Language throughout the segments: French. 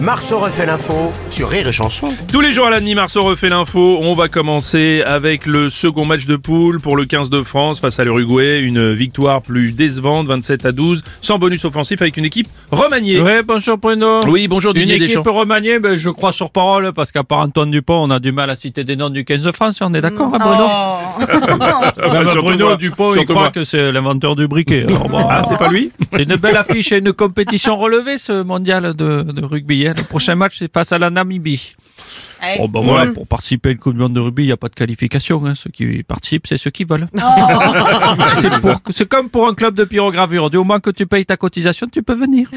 Marceau refait l'info sur Rire et Chanson. Tous les jours à la demi, Marceau refait l'info. On va commencer avec le second match de poule pour le 15 de France face à l'Uruguay. Une victoire plus décevante, 27 à 12, sans bonus offensif avec une équipe remaniée. Oui, bonjour Bruno. Oui, bonjour Une Didier équipe Deschamps. remaniée, ben, je crois sur parole, parce qu'à part Antoine Dupont, on a du mal à citer des noms du 15 de France, on est d'accord, hein, Bruno? Même Surtout Bruno moi. Dupont, il croit moi. que c'est l'inventeur du briquet. Alors bon, Ah, c'est pas lui? C'est une belle affiche et une compétition relevée, ce mondial de, de rugby. Le prochain match, c'est face à la Namibie. Bon, ben voilà, pour participer à une Coupe du Monde de rugby, il n'y a pas de qualification. Hein. Ceux qui participent, c'est ceux qui veulent. c'est pour- c'est comme pour un club de pyrogravure. Du moment que tu payes ta cotisation, tu peux venir.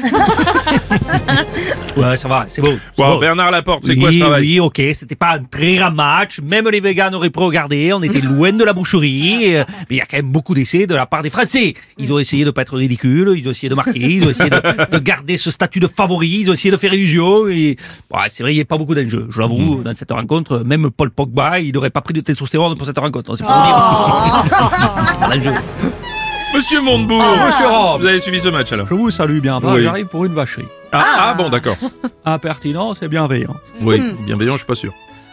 Ouais, ça va, c'est beau. c'est Bon, beau. Bernard Laporte, c'est oui, quoi ce travail Oui, ok, c'était pas un très grand match. Même les végans auraient pu regarder. On était loin de la boucherie. euh, Mais il y a quand même beaucoup d'essais de la part des Français. Ils ont essayé de pas être ridicules. Ils ont essayé de marquer. Ils ont essayé de, de garder ce statut de favori. Ils ont essayé de faire illusion. Et ouais, c'est vrai, il n'y a pas beaucoup d'enjeux. Je l'avoue, Dans cette rencontre, même Paul Pogba, il n'aurait pas pris de testostérone pour cette rencontre. C'est pas dire. Pas d'enjeu. Monsieur Montebourg Ah, monsieur Rob. Vous avez suivi ce match alors Je vous salue bien. Oui. J'arrive pour une vacherie. ah, ah, bon, d'accord. Impertinence et bienveillance. Oui, bienveillant, je suis pas sûr.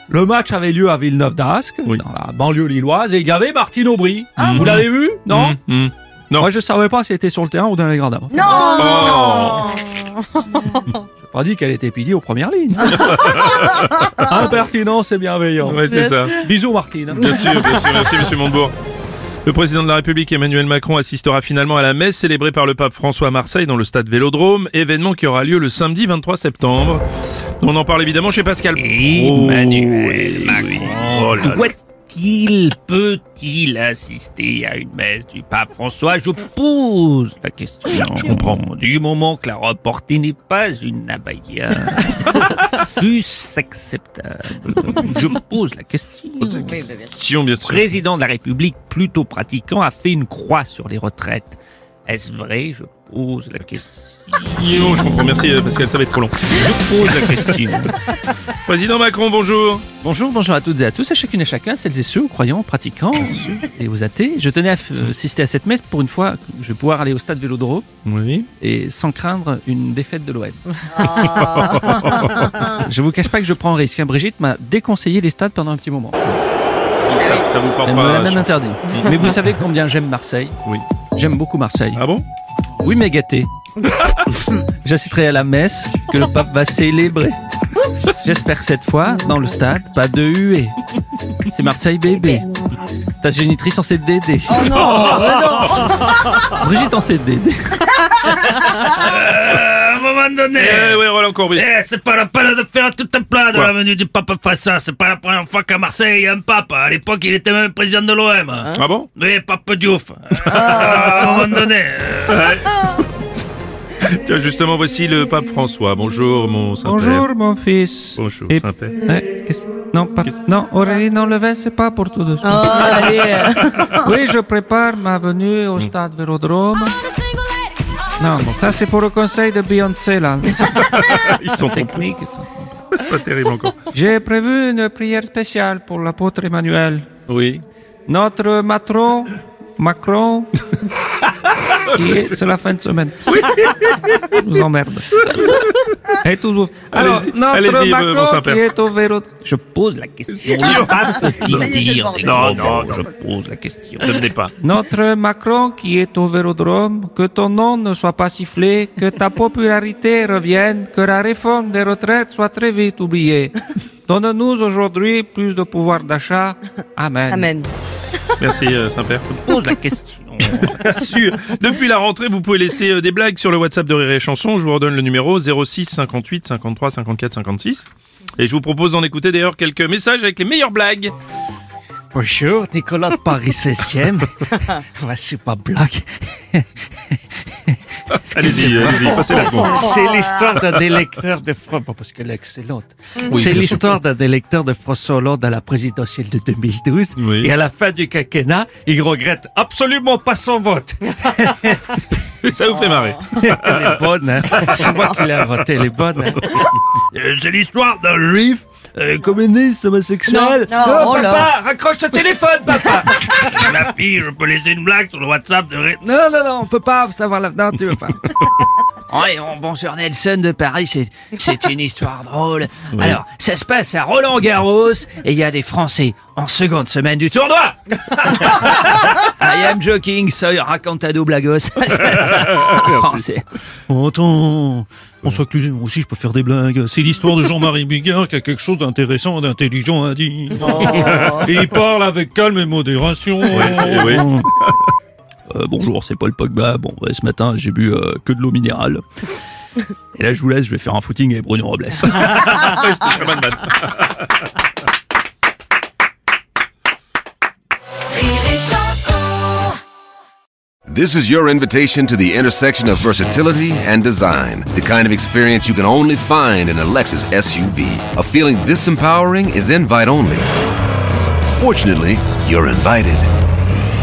Le match avait lieu à Villeneuve d'Ascq, Oui. dans la banlieue lilloise, et il y avait Martine Aubry. Mhm. Vous l'avez vu? Non Hum, hum. Non. Moi, je savais pas si elle était sur le terrain ou dans les gradins. Oh. J'ai pas dit qu'elle était pilier aux premières lignes. Impertinence et bienveillance. Ouais, c'est ça. Bisous, Martine. Bien sûr, bien sûr, merci Monsieur Montebourg. Le président de la République Emmanuel Macron assistera finalement à la messe célébrée par le pape François à Marseille dans le stade Vélodrome, événement qui aura lieu le samedi 23 septembre. On en parle évidemment chez Pascal. Emmanuel Oh, Macron. Oh là là. Doit-il, peut-il assister à une messe du pape François? Je pose la question. Je comprends. Du moment que la reportée n'est pas une abaya, fût-ce acceptable? Je pose la question. Bien Le président de la République, plutôt pratiquant, a fait une croix sur les retraites. Est-ce vrai? Je pose la question. Non, je comprends. Merci euh, Pascal, ça va être trop long. Je pose la question. Président Macron, bonjour. Bonjour, bonjour à toutes et à tous, à chacune et chacun, celles et ceux, aux croyants, aux pratiquants et aux athées. Je tenais à euh, assister à cette messe pour une fois que je vais pouvoir aller au stade Vélodrome Oui. et sans craindre une défaite de l'OM. je vous cache pas que je prends un risque. hein. Brigitte m'a déconseillé les stades pendant un petit moment. Donc ça, ça vous porte Elle me l'a pas. même interdit. Mais vous savez combien j'aime Marseille Oui. J'aime beaucoup Marseille. Ah bon Oui, mais gâté. J'assisterai à la messe que le pape va célébrer. J'espère cette fois, dans le stade, pas de huée. C'est Marseille bébé. Ta génitrice en CDD. Oh non, Brigitte en CDD. à un moment donné. Eh ouais, Roland Courbis. Eh, c'est pas la peine de faire tout un plat de Quoi la venue du pape François. C'est pas la première fois qu'à Marseille, il y a un pape. À l'époque, il était même président de l'OM. Ah bon? Oui, pape Diouf. à un moment donné. euh, Tiens, justement, voici le pape François. Bonjour, mon Saint-Père. Bonjour, mon fils. Bonjour, Et- Saint-Père. Qu'est-ce- non, pas- non, Aurélie, non, le vin, c'est pas pour tout de suite. Oh, Oui, je prépare ma venue au stade Vélodrome. Non, bon, ça, c'est pour le conseil de Beyoncé, là. Ils sont Technique, ça. pas terribles encore. J'ai prévu une prière spéciale pour l'apôtre Emmanuel. Oui. Notre matron, Macron, c'est la fin de semaine. Je vous emmerde. Et toujours. Alors, notre mon Macron qui est au vélo. Je pose la question. C'est le dire des Non, non, mots Je pose la question. Ne venez pas. Notre Macron qui est au vélodrome, que ton nom ne soit pas sifflé, que ta popularité revienne, que la réforme des retraites soit très vite oubliée. Donne-nous aujourd'hui plus de pouvoir d'achat. Amen. Amen. Merci, euh, Saint-Père. Je pose la question. Bien sûr. Depuis la rentrée, vous pouvez laisser euh, des blagues sur le WhatsApp de Rire et Chanson. Je vous redonne le numéro 06 58 53 54 56. Et je vous propose d'en écouter d'ailleurs quelques messages avec les meilleures blagues. Bonjour, Nicolas de Paris 16e. Voici pas blague. Allez-y, allez-y, passez la seconde. C'est l'histoire d'un électeur de François, parce qu'elle est excellente. Oui, c'est l'histoire d'un électeur de François Hollande à la présidentielle de 2012. Oui. Et à la fin du quinquennat, il regrette absolument pas son vote. Ça vous fait marrer. Elle est bonne, hein. C'est moi qui l'ai inventée, elle est bonne. hein. C'est l'histoire d'un juif euh, communiste, homosexuel. Non, non, Oh, oh là. papa, raccroche ce téléphone, papa. Ma fille, je peux laisser une blague sur le WhatsApp de... Ré- Non, non, non, on peut pas savoir la... Non, tu veux pas. Ouais, bon, bonjour Nelson de Paris, c'est, c'est une histoire drôle. Alors, ça se passe à Roland Garros et il y a des Français en seconde semaine du tournoi. I am joking, soy racontado blagos. Français. Oh, attends, François Cluzet, moi aussi je peux faire des blagues. C'est l'histoire de Jean-Marie Bigard qui a quelque chose d'intéressant, d'intelligent à dire. Et il parle avec calme et modération. oui. Euh, bonjour, c'est Paul Pogba. Bon, ouais, ce matin, j'ai bu euh, que de l'eau minérale. Et là, je vous laisse, je vais faire un footing avec Bruno Robles. Ouais, c'était très bonne vanne. This is your invitation to the intersection of versatility and design. The kind of experience you can only find in a Lexus SUV. A feeling this empowering is invite only. Fortunately, you're invited.